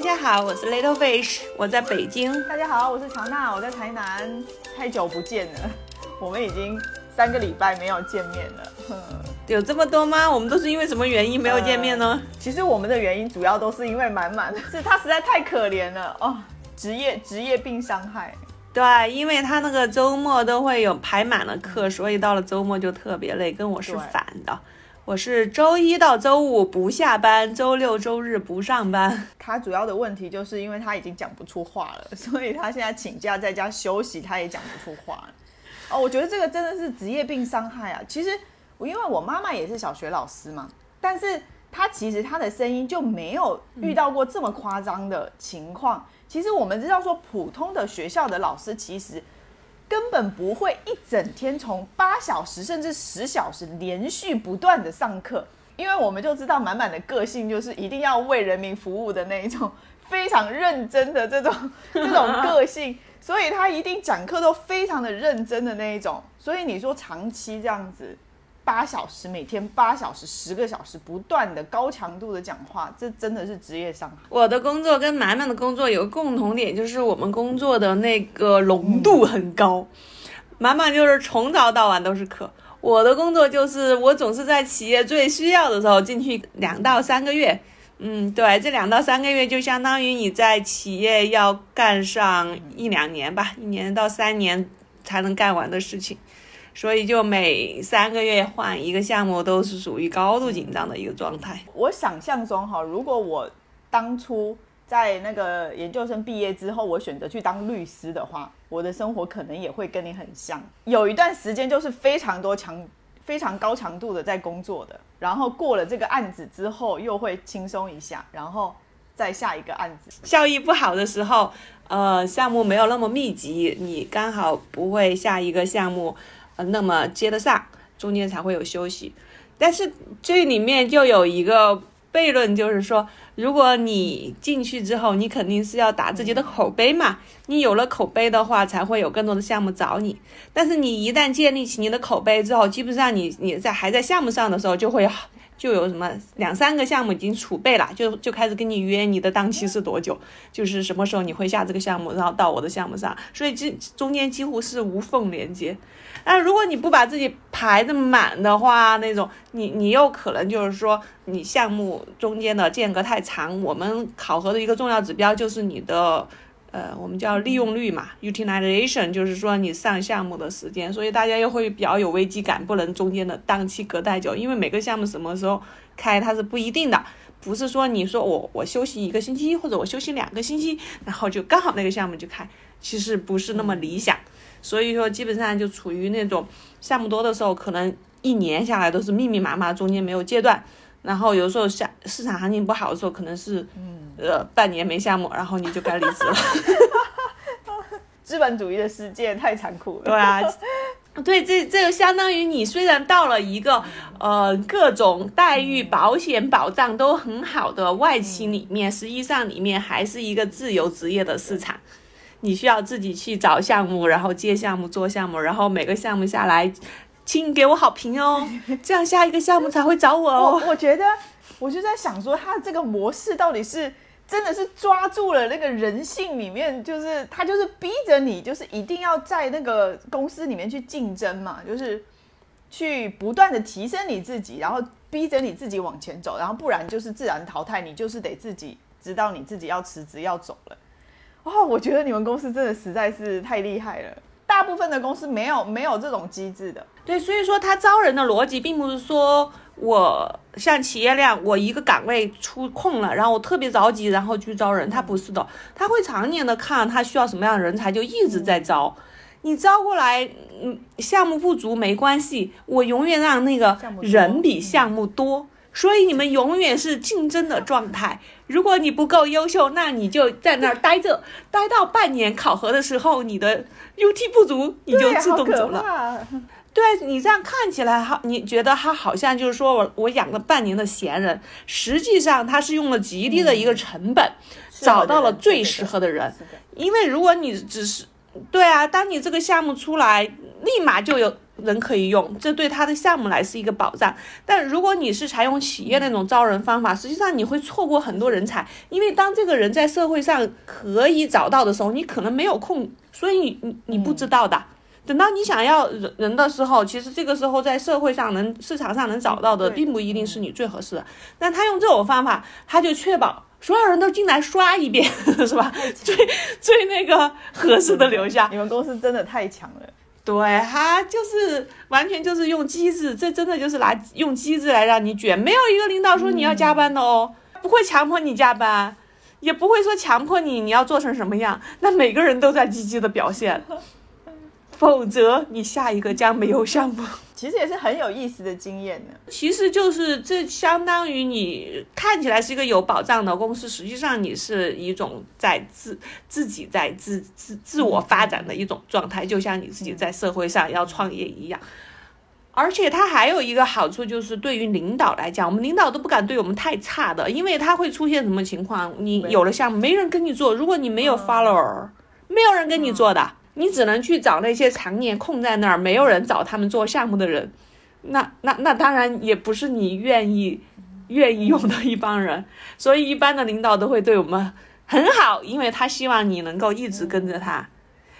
大家好，我是 Little Fish，我在北京。大家好，我是乔娜，我在台南。太久不见了，我们已经三个礼拜没有见面了。有这么多吗？我们都是因为什么原因没有见面呢？其实我们的原因主要都是因为满满，是他实在太可怜了哦，职业职业病伤害。对，因为他那个周末都会有排满了课，所以到了周末就特别累，跟我是反的。我是周一到周五不下班，周六周日不上班。他主要的问题就是因为他已经讲不出话了，所以他现在请假在家休息，他也讲不出话了。哦，我觉得这个真的是职业病伤害啊。其实我因为我妈妈也是小学老师嘛，但是她其实她的声音就没有遇到过这么夸张的情况。其实我们知道说，普通的学校的老师其实。根本不会一整天从八小时甚至十小时连续不断的上课，因为我们就知道满满的个性就是一定要为人民服务的那一种非常认真的这种 这种个性，所以他一定讲课都非常的认真的那一种，所以你说长期这样子。八小时，每天八小时，十个小时，不断的高强度的讲话，这真的是职业伤害。我的工作跟满满的工作有个共同点，就是我们工作的那个浓度很高。满满就是从早到晚都是课，我的工作就是我总是在企业最需要的时候进去两到三个月。嗯，对，这两到三个月就相当于你在企业要干上一两年吧，一年到三年才能干完的事情。所以就每三个月换一个项目，都是属于高度紧张的一个状态。我想象中哈，如果我当初在那个研究生毕业之后，我选择去当律师的话，我的生活可能也会跟你很像。有一段时间就是非常多强、非常高强度的在工作的，然后过了这个案子之后，又会轻松一下，然后再下一个案子。效益不好的时候，呃，项目没有那么密集，你刚好不会下一个项目。那么接得上，中间才会有休息。但是这里面就有一个悖论，就是说，如果你进去之后，你肯定是要打自己的口碑嘛。你有了口碑的话，才会有更多的项目找你。但是你一旦建立起你的口碑之后，基本上你你在还在项目上的时候，就会就有什么两三个项目已经储备了，就就开始跟你约你的档期是多久，就是什么时候你会下这个项目，然后到我的项目上。所以这中间几乎是无缝连接。那如果你不把自己排的满的话，那种你你又可能就是说你项目中间的间隔太长。我们考核的一个重要指标就是你的，呃，我们叫利用率嘛，utilization，就是说你上项目的时间。所以大家又会比较有危机感，不能中间的档期隔太久，因为每个项目什么时候开它是不一定的，不是说你说我我休息一个星期或者我休息两个星期，然后就刚好那个项目就开，其实不是那么理想。所以说，基本上就处于那种项目多的时候，可能一年下来都是密密麻麻，中间没有阶段。然后有时候下市场行情不好的时候，可能是呃半年没项目，然后你就该离职了。资本主义的世界太残酷了。对啊，对，这这个相当于你虽然到了一个呃各种待遇、保险保障都很好的外企里面，实际上里面还是一个自由职业的市场。你需要自己去找项目，然后接项目、做项目，然后每个项目下来，请给我好评哦，这样下一个项目才会找我哦。我觉得，我就在想说，他这个模式到底是真的是抓住了那个人性里面，就是他就是逼着你，就是一定要在那个公司里面去竞争嘛，就是去不断的提升你自己，然后逼着你自己往前走，然后不然就是自然淘汰，你就是得自己知道你自己要辞职要走了。哦，我觉得你们公司真的实在是太厉害了。大部分的公司没有没有这种机制的。对，所以说他招人的逻辑并不是说我像企业那样，我一个岗位出空了，然后我特别着急，然后去招人。他不是的，他会常年的看他需要什么样的人才，就一直在招。你招过来，嗯，项目不足没关系，我永远让那个人比项目多。所以你们永远是竞争的状态。如果你不够优秀，那你就在那儿待着，待到半年考核的时候，你的 UT 不足，你就自动走了。对你这样看起来，好，你觉得他好像就是说我我养了半年的闲人，实际上他是用了极低的一个成本，找到了最适合的人。因为如果你只是对啊，当你这个项目出来，立马就有。人可以用，这对他的项目来是一个保障。但如果你是采用企业那种招人方法，实际上你会错过很多人才，因为当这个人在社会上可以找到的时候，你可能没有空，所以你你你不知道的。等到你想要人人的时候，其实这个时候在社会上能市场上能找到的，并不一定是你最合适的。但他用这种方法，他就确保所有人都进来刷一遍，是吧？最最那个合适的留下。你们公司真的太强了。对，他就是完全就是用机制，这真的就是拿用机制来让你卷。没有一个领导说你要加班的哦，不会强迫你加班，也不会说强迫你你要做成什么样。那每个人都在积极的表现。否则，你下一个将没有项目。其实也是很有意思的经验呢。其实就是这相当于你看起来是一个有保障的公司，实际上你是一种在自自己在自自自我发展的一种状态，就像你自己在社会上要创业一样。而且它还有一个好处，就是对于领导来讲，我们领导都不敢对我们太差的，因为他会出现什么情况？你有了项目，没人跟你做，如果你没有 follower，没有人跟你做的。你只能去找那些常年空在那儿没有人找他们做项目的人，那那那当然也不是你愿意愿意用的一帮人，所以一般的领导都会对我们很好，因为他希望你能够一直跟着他。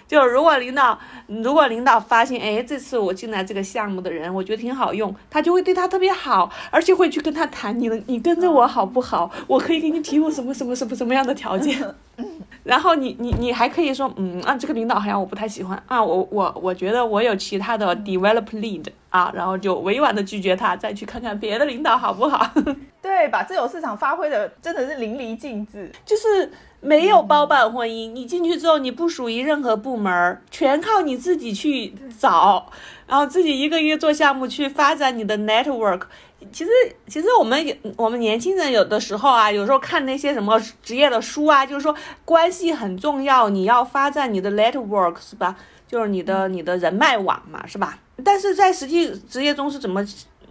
就如果领导如果领导发现，哎，这次我进来这个项目的人，我觉得挺好用，他就会对他特别好，而且会去跟他谈，你你跟着我好不好？我可以给你提供什么什么什么什么样的条件？然后你你你还可以说，嗯啊，这个领导好像我不太喜欢啊，我我我觉得我有其他的 develop lead 啊，然后就委婉的拒绝他，再去看看别的领导好不好？对，把自由市场发挥的真的是淋漓尽致，就是没有包办婚姻，你进去之后你不属于任何部门，全靠你自己去找，然后自己一个一个做项目去发展你的 network。其实，其实我们有我们年轻人有的时候啊，有时候看那些什么职业的书啊，就是说关系很重要，你要发展你的 network 是吧？就是你的你的人脉网嘛，是吧？但是在实际职业中是怎么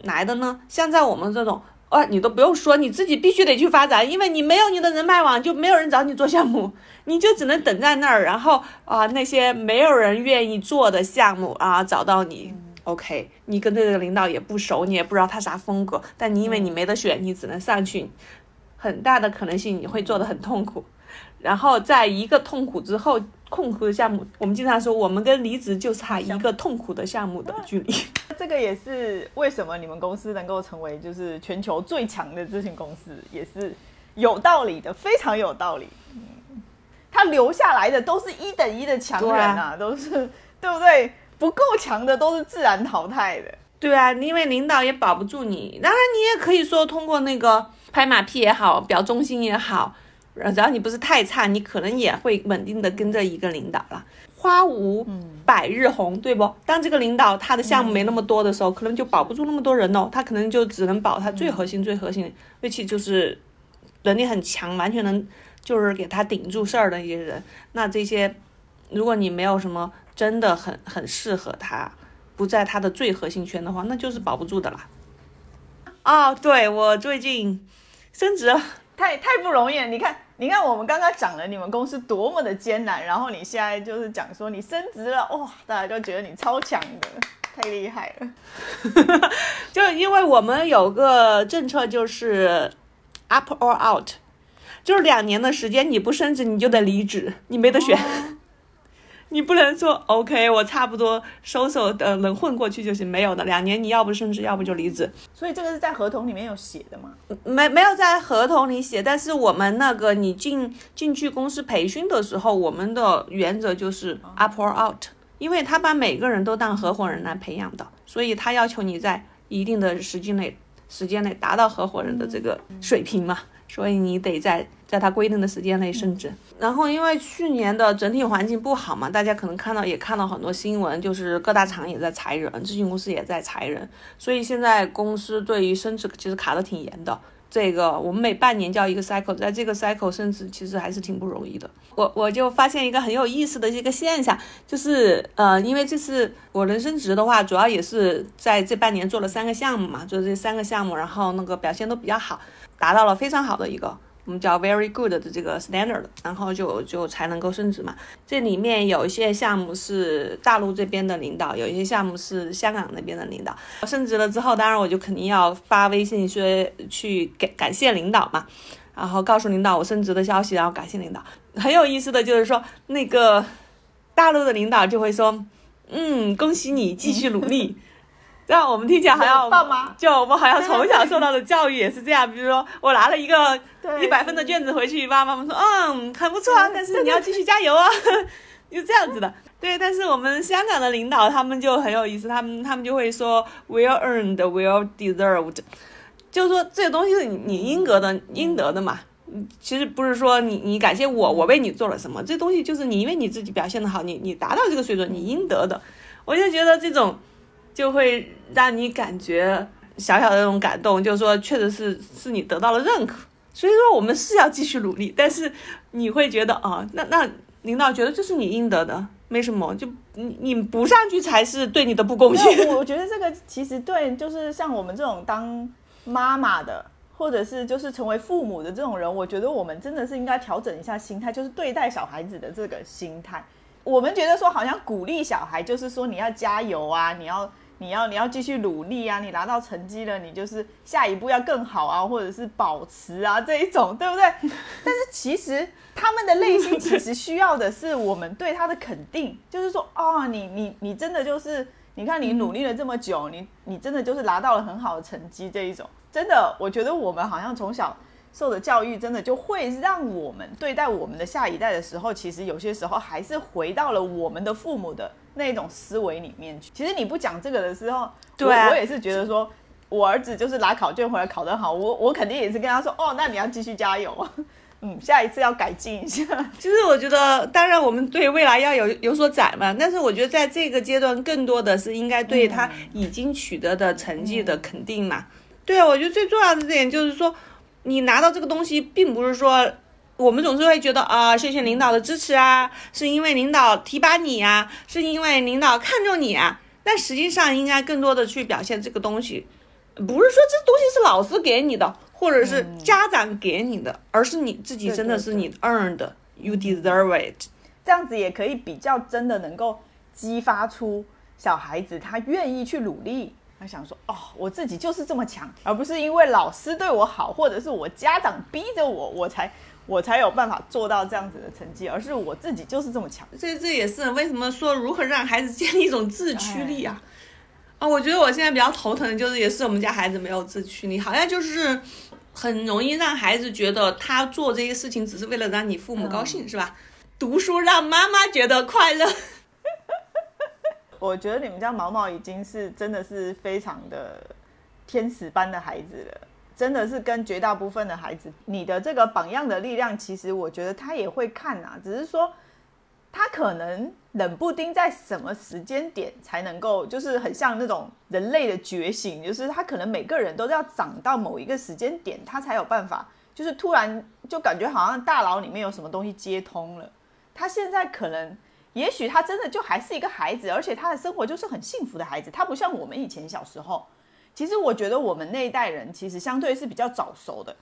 来的呢？像在我们这种，哦，你都不用说，你自己必须得去发展，因为你没有你的人脉网，就没有人找你做项目，你就只能等在那儿，然后啊，那些没有人愿意做的项目啊，找到你。OK，你跟这个领导也不熟，你也不知道他啥风格，但你因为你没得选，你只能上去，很大的可能性你会做的很痛苦，然后在一个痛苦之后，痛苦的项目，我们经常说我们跟离职就差一个痛苦的项目的距离。这个也是为什么你们公司能够成为就是全球最强的咨询公司，也是有道理的，非常有道理。嗯，他留下来的都是一等一的强人啊，都是对不对？不够强的都是自然淘汰的，对啊，因为领导也保不住你。当然，你也可以说通过那个拍马屁也好，表忠心也好，只要你不是太差，你可能也会稳定的跟着一个领导了。花无百日红，对不？当这个领导他的项目没那么多的时候，可能就保不住那么多人哦，他可能就只能保他最核心、最核心，尤其就是能力很强，完全能就是给他顶住事儿的一些人。那这些，如果你没有什么。真的很很适合他，不在他的最核心圈的话，那就是保不住的啦。哦，对我最近升职了，太太不容易了。你看，你看，我们刚刚讲了你们公司多么的艰难，然后你现在就是讲说你升职了，哇，大家就觉得你超强的，太厉害了。就因为我们有个政策，就是 up or out，就是两年的时间，你不升职你就得离职，你没得选。你不能说 OK，我差不多收手的能混过去就行，没有的，两年你要不升职，要不就离职。所以这个是在合同里面有写的吗？没没有在合同里写，但是我们那个你进进去公司培训的时候，我们的原则就是 up or out，因为他把每个人都当合伙人来培养的，所以他要求你在一定的时间内时间内达到合伙人的这个水平嘛。所以你得在在它规定的时间内升职。然后因为去年的整体环境不好嘛，大家可能看到也看到很多新闻，就是各大厂也在裁人，咨询公司也在裁人。所以现在公司对于升职其实卡的挺严的。这个我们每半年叫一个 cycle，在这个 cycle 升职其实还是挺不容易的。我我就发现一个很有意思的一个现象，就是呃，因为这次我能升职的话，主要也是在这半年做了三个项目嘛，就是这三个项目，然后那个表现都比较好。达到了非常好的一个我们叫 very good 的这个 standard，然后就就才能够升职嘛。这里面有一些项目是大陆这边的领导，有一些项目是香港那边的领导。升职了之后，当然我就肯定要发微信说去感感谢领导嘛，然后告诉领导我升职的消息，然后感谢领导。很有意思的就是说，那个大陆的领导就会说，嗯，恭喜你，继续努力。这样我们听起来好像爸妈就我们好像从小受到的教育也是这样。比如说我拿了一个对一百分的卷子回去，爸爸妈妈说，嗯，很不错啊，但是你要继续加油啊，就这样子的。对，但是我们香港的领导他们就很有意思，他们他们就会说 well earned, well deserved，就是说这个东西是你你应得的，应得的嘛。嗯其实不是说你你感谢我，我为你做了什么，这东西就是你因为你自己表现的好，你你达到这个水准，你应得的。我就觉得这种就会让你感觉小小的那种感动，就是说确实是是你得到了认可。所以说我们是要继续努力，但是你会觉得啊，那那领导觉得这是你应得的，没什么，就你你不上去才是对你的不公没平。我觉得这个其实对，就是像我们这种当妈妈的，或者是就是成为父母的这种人，我觉得我们真的是应该调整一下心态，就是对待小孩子的这个心态。我们觉得说好像鼓励小孩，就是说你要加油啊，你要你要你要继续努力啊，你拿到成绩了，你就是下一步要更好啊，或者是保持啊这一种，对不对？但是其实他们的内心其实需要的是我们对他的肯定，就是说，哦，你你你真的就是，你看你努力了这么久，你你真的就是拿到了很好的成绩这一种，真的，我觉得我们好像从小受的教育，真的就会让我们对待我们的下一代的时候，其实有些时候还是回到了我们的父母的那种思维里面去。其实你不讲这个的时候，对啊我我也是觉得说。我儿子就是拿考卷回来考得好，我我肯定也是跟他说，哦，那你要继续加油啊，嗯，下一次要改进一下。其实我觉得，当然我们对未来要有有所展嘛，但是我觉得在这个阶段，更多的是应该对他已经取得的成绩的肯定嘛。对啊，我觉得最重要的这点就是说，你拿到这个东西，并不是说我们总是会觉得啊，谢谢领导的支持啊，是因为领导提拔你啊，是因为领导看重你啊。但实际上，应该更多的去表现这个东西，不是说这东西是老师给你的，或者是家长给你的，而是你自己真的是你 earned。You deserve it。这样子也可以比较真的能够激发出小孩子他愿意去努力。他想说，哦，我自己就是这么强，而不是因为老师对我好，或者是我家长逼着我，我才我才有办法做到这样子的成绩，而是我自己就是这么强。这这也是为什么说如何让孩子建立一种自驱力啊？啊，我觉得我现在比较头疼的就是，也是我们家孩子没有自驱力，好像就是很容易让孩子觉得他做这些事情只是为了让你父母高兴，是吧？读书让妈妈觉得快乐。我觉得你们家毛毛已经是真的是非常的天使般的孩子了，真的是跟绝大部分的孩子，你的这个榜样的力量，其实我觉得他也会看啊，只是说他可能冷不丁在什么时间点才能够，就是很像那种人类的觉醒，就是他可能每个人都要长到某一个时间点，他才有办法，就是突然就感觉好像大脑里面有什么东西接通了。他现在可能，也许他真的就还是一个孩子，而且他的生活就是很幸福的孩子。他不像我们以前小时候，其实我觉得我们那一代人其实相对是比较早熟的。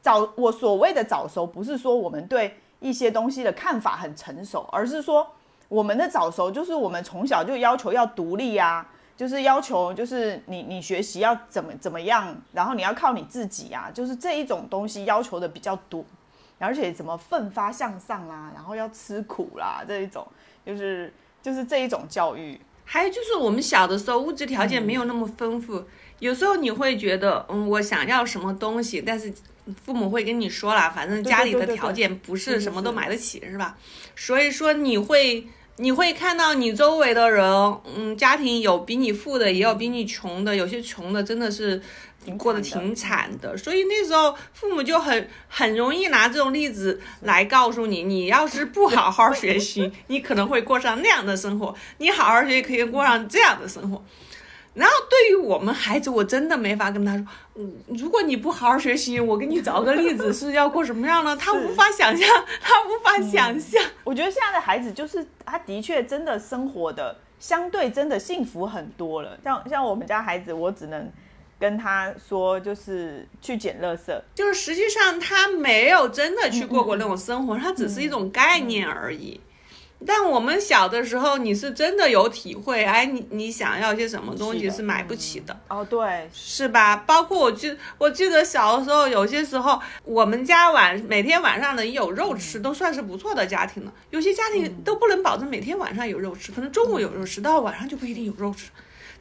早，我所谓的早熟，不是说我们对一些东西的看法很成熟，而是说我们的早熟就是我们从小就要求要独立啊，就是要求就是你你学习要怎么怎么样，然后你要靠你自己啊，就是这一种东西要求的比较多。而且怎么奋发向上啦，然后要吃苦啦，这一种就是就是这一种教育。还有就是我们小的时候物质条件没有那么丰富，有时候你会觉得，嗯，我想要什么东西，但是父母会跟你说了，反正家里的条件不是是什么都买得起，是吧？所以说你会你会看到你周围的人，嗯，家庭有比你富的，也有比你穷的，有些穷的真的是过得挺惨的，所以那时候父母就很很容易拿这种例子来告诉你，你要是不好好学习，你可能会过上那样的生活；你好好学习，可以过上这样的生活。然后对于我们孩子，我真的没法跟他说，嗯，如果你不好好学习，我给你找个例子是要过什么样呢？他无法想象，他无法想象。我觉得现在的孩子就是他的确真的生活的相对真的幸福很多了。像像我们家孩子，我只能跟他说，就是去捡垃圾，就是实际上他没有真的去过过那种生活，它只是一种概念而已。但我们小的时候，你是真的有体会，哎，你你想要些什么东西是买不起的，哦，对，是吧？包括我记，我记得小的时候，有些时候我们家晚每天晚上能有肉吃，都算是不错的家庭了。有些家庭都不能保证每天晚上有肉吃，可能中午有肉吃，到晚上就不一定有肉吃。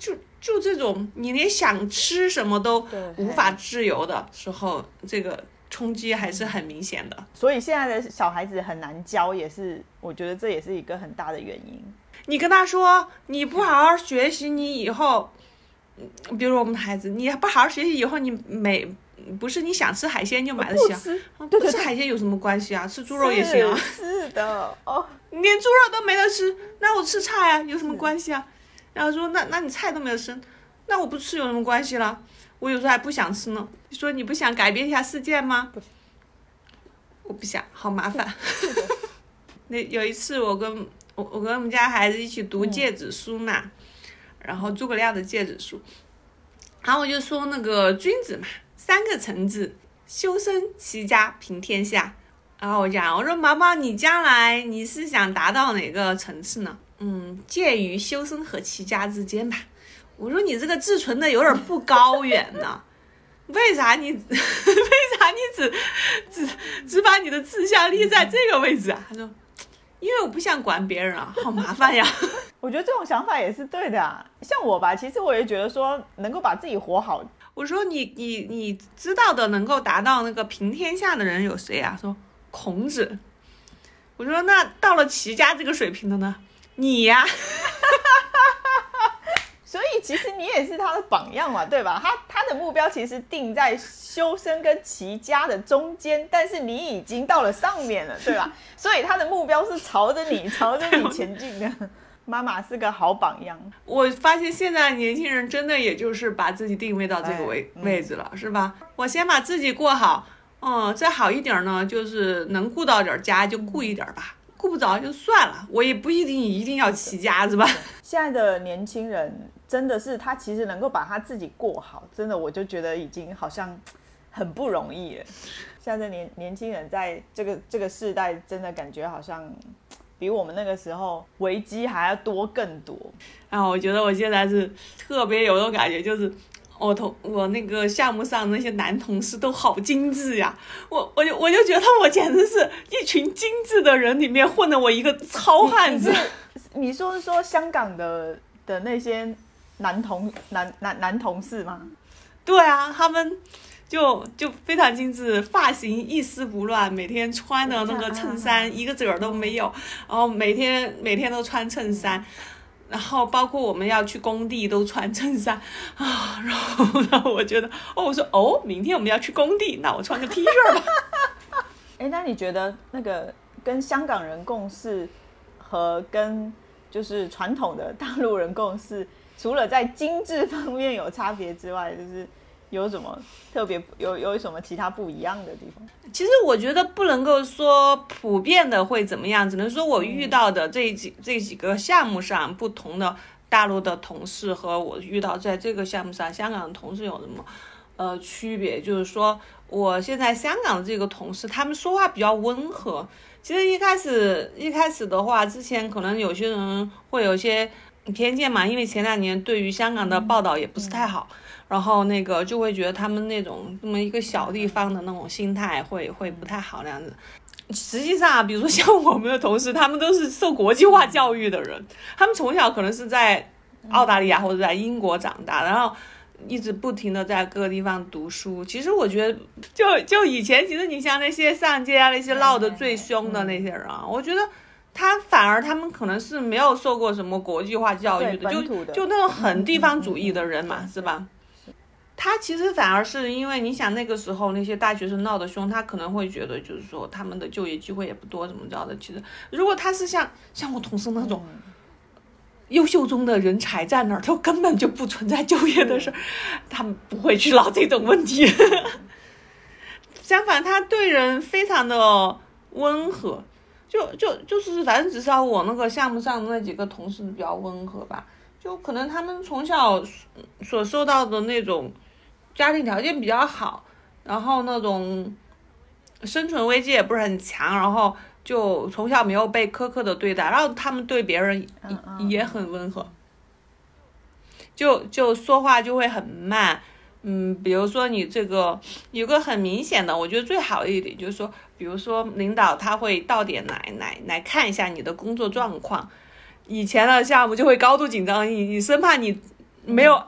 就就这种，你连想吃什么都无法自由的时候，这个。冲击还是很明显的，所以现在的小孩子很难教，也是我觉得这也是一个很大的原因。你跟他说你不好好学习，你以后，比如我们的孩子，你不好好学习以后，你每不是你想吃海鲜就买得起啊，不吃海鲜有什么关系啊？吃猪肉也行啊。是的，哦，连猪肉都没得吃，那我吃菜啊，有什么关系啊？然后说那那你菜都没有生，那我不吃有什么关系了？我有时候还不想吃呢。你说你不想改变一下世界吗？我不想，好麻烦。那有一次，我跟我我跟我们家孩子一起读戒指书嘛，然后诸葛亮的戒指书，然后我就说那个君子嘛，三个层次：修身、齐家、平天下。然后我讲，我说毛毛，你将来你是想达到哪个层次呢？嗯，介于修身和齐家之间吧。我说你这个自存的有点不高远呢，为啥你 为啥你只只只把你的志向立在这个位置啊？他说，因为我不想管别人啊，好麻烦呀。我觉得这种想法也是对的啊。像我吧，其实我也觉得说能够把自己活好。我说你你你知道的能够达到那个平天下的人有谁啊？说孔子。我说那到了齐家这个水平的呢？你呀。所以其实你也是他的榜样嘛，对吧？他他的目标其实定在修身跟齐家的中间，但是你已经到了上面了，对吧？所以他的目标是朝着你，朝着你前进的。妈妈是个好榜样。我发现现在年轻人真的也就是把自己定位到这个位位置了，是吧？我先把自己过好，嗯，再好一点呢，就是能顾到点家就顾一点吧，顾不着就算了。我也不一定一定要齐家，是吧？现在的年轻人。真的是他其实能够把他自己过好，真的我就觉得已经好像很不容易了。现在年年轻人在这个这个世代，真的感觉好像比我们那个时候危机还要多更多。啊，我觉得我现在是特别有种感觉，就是我同我那个项目上那些男同事都好精致呀，我我就我就觉得我简直是一群精致的人里面混的我一个糙汉子。你说是说香港的的那些？男同男男男同事吗？对啊，他们就就非常精致，发型一丝不乱，每天穿的那个衬衫一个褶儿都没有，然后每天每天都穿衬衫，然后包括我们要去工地都穿衬衫啊，然后然后我觉得哦，我说哦，明天我们要去工地，那我穿个 T 恤吧。哎，那你觉得那个跟香港人共事和跟就是传统的大陆人共事？除了在精致方面有差别之外，就是有什么特别有有什么其他不一样的地方？其实我觉得不能够说普遍的会怎么样，只能说我遇到的这几这几个项目上不同的大陆的同事和我遇到在这个项目上香港的同事有什么呃区别？就是说我现在香港的这个同事，他们说话比较温和。其实一开始一开始的话，之前可能有些人会有些。偏见嘛，因为前两年对于香港的报道也不是太好，然后那个就会觉得他们那种那么一个小地方的那种心态会会不太好那样子。实际上，比如说像我们的同事，他们都是受国际化教育的人，他们从小可能是在澳大利亚或者在英国长大，然后一直不停的在各个地方读书。其实我觉得，就就以前，其实你像那些上街啊，那些闹得最凶的那些人啊，我觉得。他反而他们可能是没有受过什么国际化教育的，就就那种很地方主义的人嘛，是吧？他其实反而是因为你想那个时候那些大学生闹得凶，他可能会觉得就是说他们的就业机会也不多，怎么着的？其实如果他是像像我同事那种优秀中的人才在那儿，他根本就不存在就业的事儿，他们不会去闹这种问题。相反，他对人非常的温和。就就就是，反正至少我那个项目上的那几个同事比较温和吧，就可能他们从小所受到的那种家庭条件比较好，然后那种生存危机也不是很强，然后就从小没有被苛刻的对待，然后他们对别人也很温和，就就说话就会很慢。嗯，比如说你这个有个很明显的，我觉得最好的一点就是说，比如说领导他会到点来来来看一下你的工作状况。以前的项目就会高度紧张，你你生怕你没有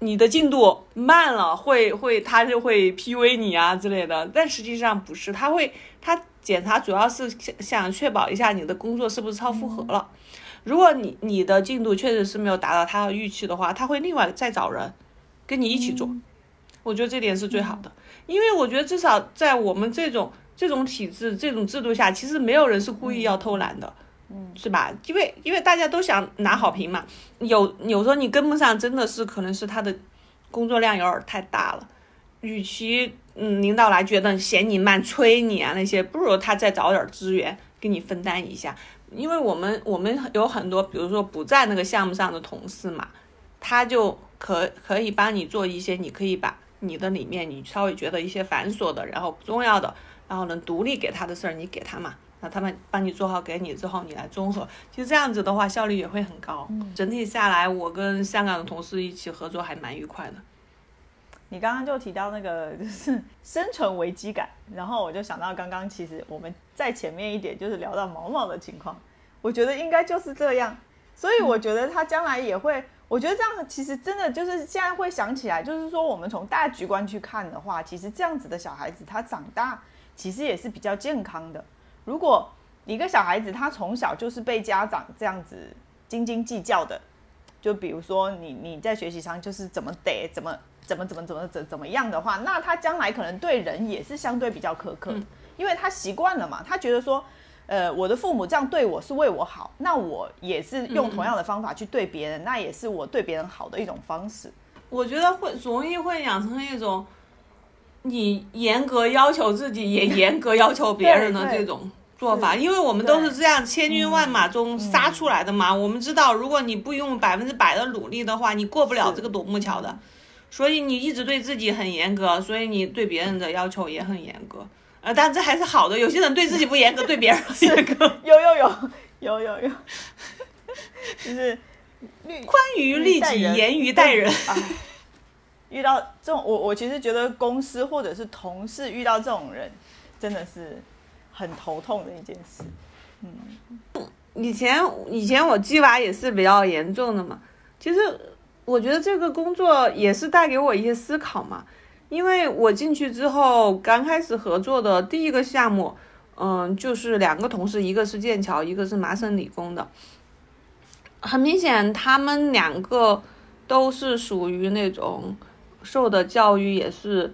你的进度慢了，会会他就会 P U A 你啊之类的。但实际上不是，他会他检查主要是想想确保一下你的工作是不是超负荷了。如果你你的进度确实是没有达到他的预期的话，他会另外再找人跟你一起做。我觉得这点是最好的，因为我觉得至少在我们这种这种体制、这种制度下，其实没有人是故意要偷懒的，嗯，是吧？因为因为大家都想拿好评嘛，有有时候你跟不上，真的是可能是他的工作量有点太大了，与其嗯领导来觉得嫌你慢、催你啊那些，不如他再找点资源给你分担一下，因为我们我们有很多，比如说不在那个项目上的同事嘛，他就可可以帮你做一些，你可以把。你的里面，你稍微觉得一些繁琐的，然后不重要的，然后能独立给他的事儿，你给他嘛，那他们帮你做好给你之后，你来综合，其实这样子的话效率也会很高。整体下来，我跟香港的同事一起合作还蛮愉快的。你刚刚就提到那个就是生存危机感，然后我就想到刚刚其实我们在前面一点就是聊到毛毛的情况，我觉得应该就是这样，所以我觉得他将来也会。我觉得这样其实真的就是现在会想起来，就是说我们从大局观去看的话，其实这样子的小孩子他长大其实也是比较健康的。如果一个小孩子他从小就是被家长这样子斤斤计较的，就比如说你你在学习上就是怎么得怎么怎么怎么怎么怎怎么样的话，那他将来可能对人也是相对比较苛刻，因为他习惯了嘛，他觉得说。呃，我的父母这样对我是为我好，那我也是用同样的方法去对别人，那也是我对别人好的一种方式。我觉得会容易会养成一种，你严格要求自己，也 严格要求别人的这种做法，因为我们都是这样千军万马中杀出来的嘛。我们知道，如果你不用百分之百的努力的话，你过不了这个独木桥的。所以你一直对自己很严格，所以你对别人的要求也很严格。呃，但这还是好的。有些人对自己不严格，对别人 严格。有有有有有有，就是宽于律己，严于待人。遇到这种，我我其实觉得公司或者是同事遇到这种人，真的是很头痛的一件事。嗯，以前以前我鸡娃也是比较严重的嘛。其实我觉得这个工作也是带给我一些思考嘛。因为我进去之后，刚开始合作的第一个项目，嗯，就是两个同事，一个是剑桥，一个是麻省理工的。很明显，他们两个都是属于那种受的教育也是，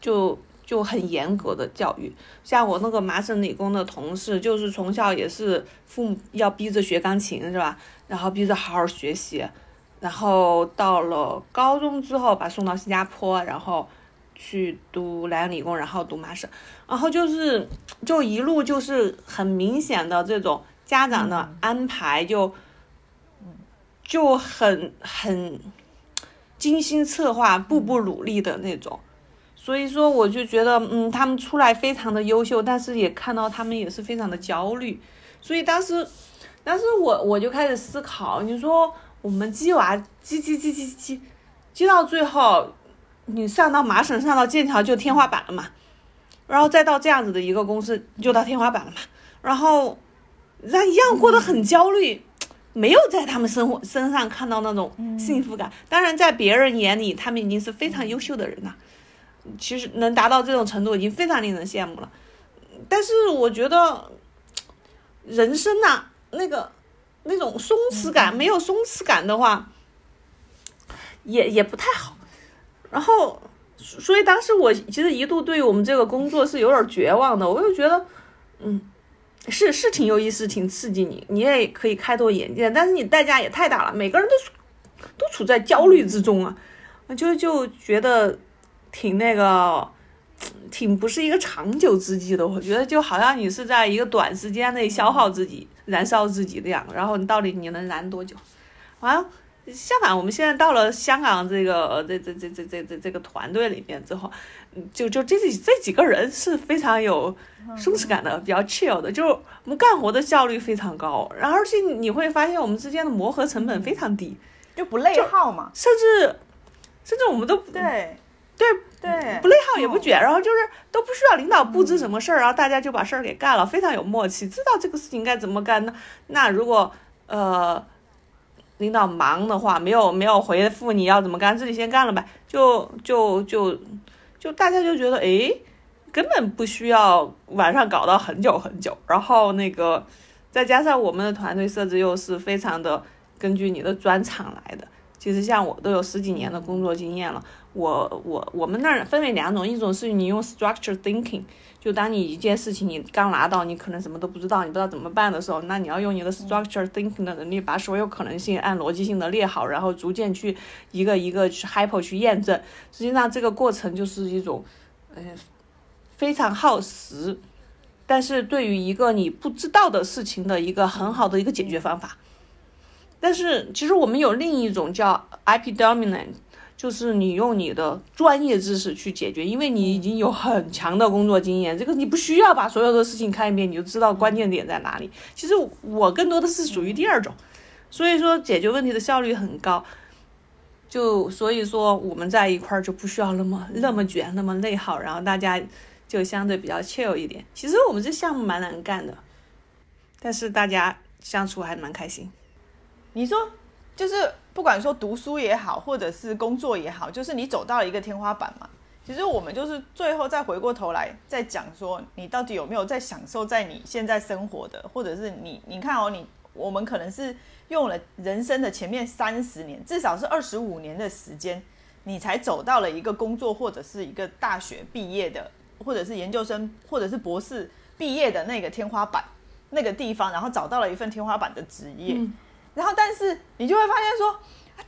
就就很严格的教育。像我那个麻省理工的同事，就是从小也是父母要逼着学钢琴，是吧？然后逼着好好学习。然后到了高中之后，把送到新加坡，然后去读莱阳理工，然后读麻省，然后就是就一路就是很明显的这种家长的安排，就就很很精心策划，步步努力的那种。所以说，我就觉得，嗯，他们出来非常的优秀，但是也看到他们也是非常的焦虑。所以当时，当时我我就开始思考，你说。我们鸡娃鸡鸡鸡鸡鸡，鸡到最后，你上到麻省上到剑桥就天花板了嘛，然后再到这样子的一个公司就到天花板了嘛，然后，让一样过得很焦虑，没有在他们生活身上看到那种幸福感。当然，在别人眼里，他们已经是非常优秀的人了，其实能达到这种程度已经非常令人羡慕了。但是我觉得，人生呐，那个。那种松弛感，没有松弛感的话，也也不太好。然后，所以当时我其实一度对我们这个工作是有点绝望的。我就觉得，嗯，是是挺有意思，挺刺激你，你也可以开拓眼界，但是你代价也太大了，每个人都都处在焦虑之中啊，就就觉得挺那个。挺不是一个长久之计的，我觉得就好像你是在一个短时间内消耗自己、燃烧自己这样，然后你到底你能燃多久？完了，相反，我们现在到了香港这个这这这这这这这个团队里面之后，就就这几这几个人是非常有松弛感的，比较 chill 的，就是我们干活的效率非常高，然后而且你会发现我们之间的磨合成本非常低，就不内耗嘛，甚至甚至我们都对。对对，不内耗也不卷，然后就是都不需要领导布置什么事儿，然后大家就把事儿给干了，非常有默契，知道这个事情该怎么干。那那如果呃。领导忙的话，没有没有回复你要怎么干，自己先干了呗，就就就就大家就觉得哎，根本不需要晚上搞到很久很久。然后那个再加上我们的团队设置又是非常的根据你的专场来的。其实像我都有十几年的工作经验了，我我我们那儿分为两种，一种是你用 structure thinking。就当你一件事情你刚拿到，你可能什么都不知道，你不知道怎么办的时候，那你要用你的 structure thinking 的能力，把所有可能性按逻辑性的列好，然后逐渐去一个一个去 hypo 去验证。实际上这个过程就是一种，呃，非常耗时，但是对于一个你不知道的事情的一个很好的一个解决方法。但是其实我们有另一种叫 IP dominant。就是你用你的专业知识去解决，因为你已经有很强的工作经验，这个你不需要把所有的事情看一遍，你就知道关键点在哪里。其实我更多的是属于第二种，所以说解决问题的效率很高。就所以说我们在一块儿就不需要那么那么卷，那么内耗，然后大家就相对比较 chill 一点。其实我们这项目蛮难干的，但是大家相处还蛮开心。你说就是。不管说读书也好，或者是工作也好，就是你走到了一个天花板嘛。其实我们就是最后再回过头来再讲说，你到底有没有在享受在你现在生活的，或者是你你看哦，你我们可能是用了人生的前面三十年，至少是二十五年的时间，你才走到了一个工作或者是一个大学毕业的，或者是研究生或者是博士毕业的那个天花板那个地方，然后找到了一份天花板的职业。然后，但是你就会发现说，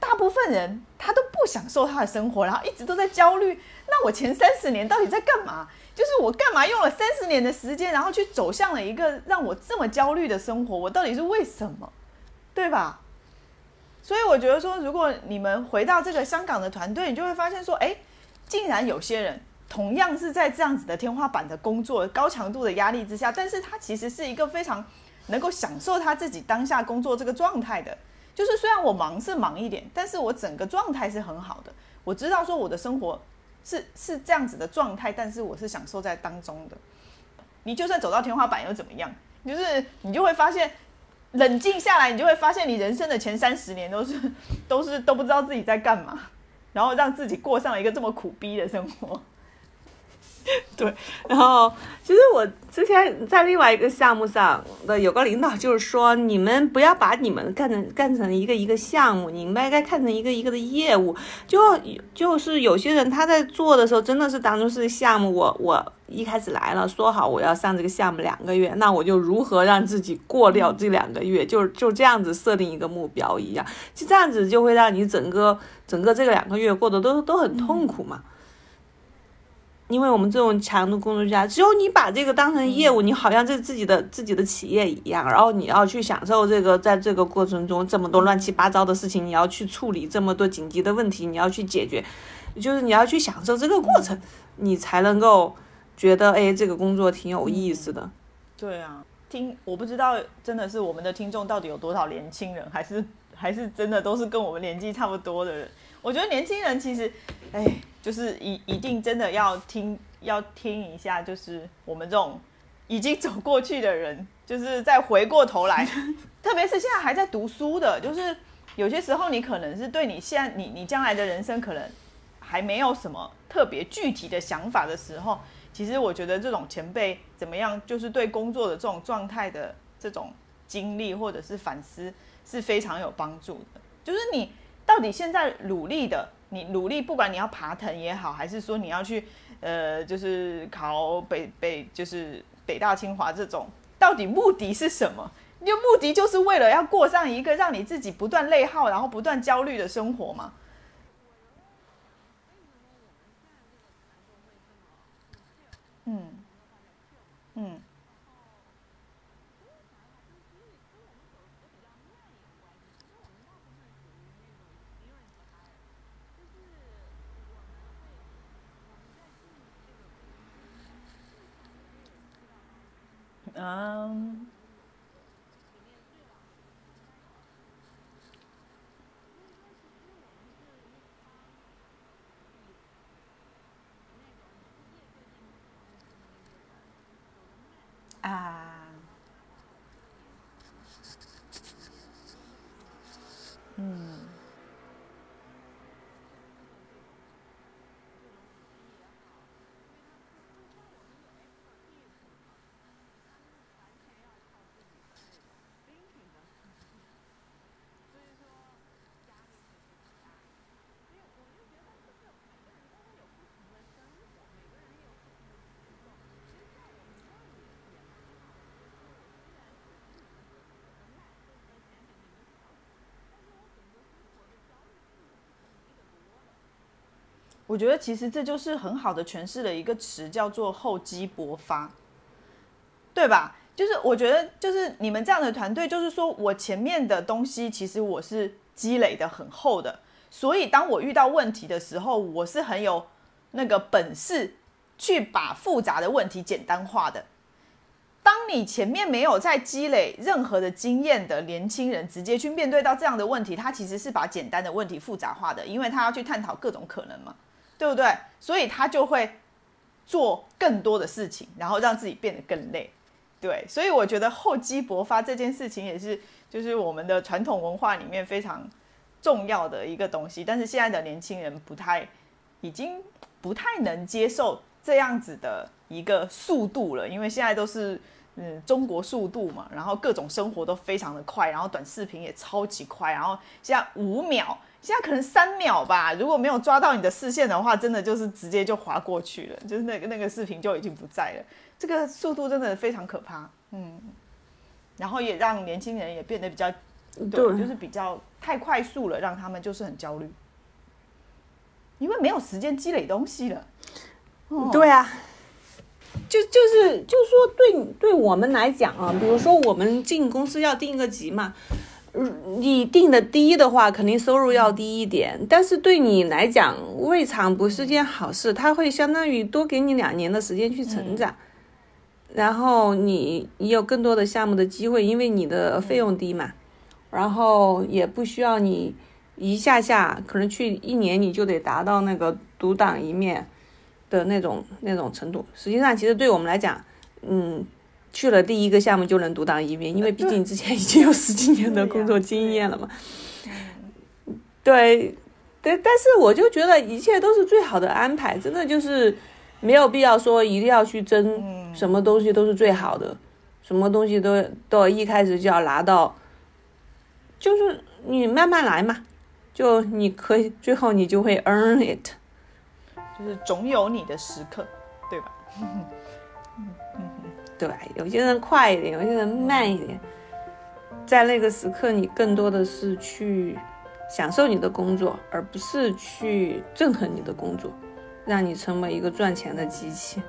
大部分人他都不享受他的生活，然后一直都在焦虑。那我前三十年到底在干嘛？就是我干嘛用了三十年的时间，然后去走向了一个让我这么焦虑的生活？我到底是为什么？对吧？所以我觉得说，如果你们回到这个香港的团队，你就会发现说，哎，竟然有些人同样是在这样子的天花板的工作、高强度的压力之下，但是他其实是一个非常。能够享受他自己当下工作这个状态的，就是虽然我忙是忙一点，但是我整个状态是很好的。我知道说我的生活是是这样子的状态，但是我是享受在当中的。你就算走到天花板又怎么样？就是你就会发现，冷静下来，你就会发现你人生的前三十年都是 都是都不知道自己在干嘛，然后让自己过上了一个这么苦逼的生活。对，然后其实我之前在另外一个项目上的有个领导就是说，你们不要把你们干成干成一个一个项目，你们应该看成一个一个的业务。就就是有些人他在做的时候，真的是当做是项目。我我一开始来了，说好我要上这个项目两个月，那我就如何让自己过掉这两个月，就就这样子设定一个目标一样，就这样子就会让你整个整个这个两个月过得都都很痛苦嘛。因为我们这种强度工作下，只有你把这个当成业务，你好像这自己的自己的企业一样，然后你要去享受这个，在这个过程中这么多乱七八糟的事情，你要去处理这么多紧急的问题，你要去解决，就是你要去享受这个过程，你才能够觉得哎，这个工作挺有意思的。对啊，听我不知道真的是我们的听众到底有多少年轻人，还是还是真的都是跟我们年纪差不多的人。我觉得年轻人其实，哎。就是一一定真的要听要听一下，就是我们这种已经走过去的人，就是再回过头来，特别是现在还在读书的，就是有些时候你可能是对你现在你你将来的人生可能还没有什么特别具体的想法的时候，其实我觉得这种前辈怎么样，就是对工作的这种状态的这种经历或者是反思是非常有帮助的。就是你到底现在努力的。你努力，不管你要爬藤也好，还是说你要去，呃，就是考北北，就是北大清华这种，到底目的是什么？你的目的就是为了要过上一个让你自己不断内耗，然后不断焦虑的生活吗？嗯，嗯。嗯。我觉得其实这就是很好的诠释了一个词，叫做厚积薄发，对吧？就是我觉得，就是你们这样的团队，就是说我前面的东西其实我是积累的很厚的，所以当我遇到问题的时候，我是很有那个本事去把复杂的问题简单化的。当你前面没有在积累任何的经验的年轻人，直接去面对到这样的问题，他其实是把简单的问题复杂化的，因为他要去探讨各种可能嘛。对不对？所以他就会做更多的事情，然后让自己变得更累。对，所以我觉得厚积薄发这件事情也是，就是我们的传统文化里面非常重要的一个东西。但是现在的年轻人不太，已经不太能接受这样子的一个速度了，因为现在都是嗯中国速度嘛，然后各种生活都非常的快，然后短视频也超级快，然后现在五秒。现在可能三秒吧，如果没有抓到你的视线的话，真的就是直接就划过去了，就是那个那个视频就已经不在了。这个速度真的非常可怕，嗯。然后也让年轻人也变得比较，对，就是比较太快速了，让他们就是很焦虑，因为没有时间积累东西了。对啊，就就是就是说，对对我们来讲啊，比如说我们进公司要定一个级嘛。你定的低的话，肯定收入要低一点。但是对你来讲，未尝不是件好事。它会相当于多给你两年的时间去成长，然后你你有更多的项目的机会，因为你的费用低嘛。然后也不需要你一下下，可能去一年你就得达到那个独当一面的那种那种程度。实际上，其实对我们来讲，嗯。去了第一个项目就能独当一面，因为毕竟之前已经有十几年的工作经验了嘛。对，对，但是我就觉得一切都是最好的安排，真的就是没有必要说一定要去争什么东西都是最好的，什么东西都都一开始就要拿到，就是你慢慢来嘛，就你可以最后你就会 earn it，就是总有你的时刻，对吧？对，有些人快一点，有些人慢一点，在那个时刻，你更多的是去享受你的工作，而不是去憎恨你的工作，让你成为一个赚钱的机器。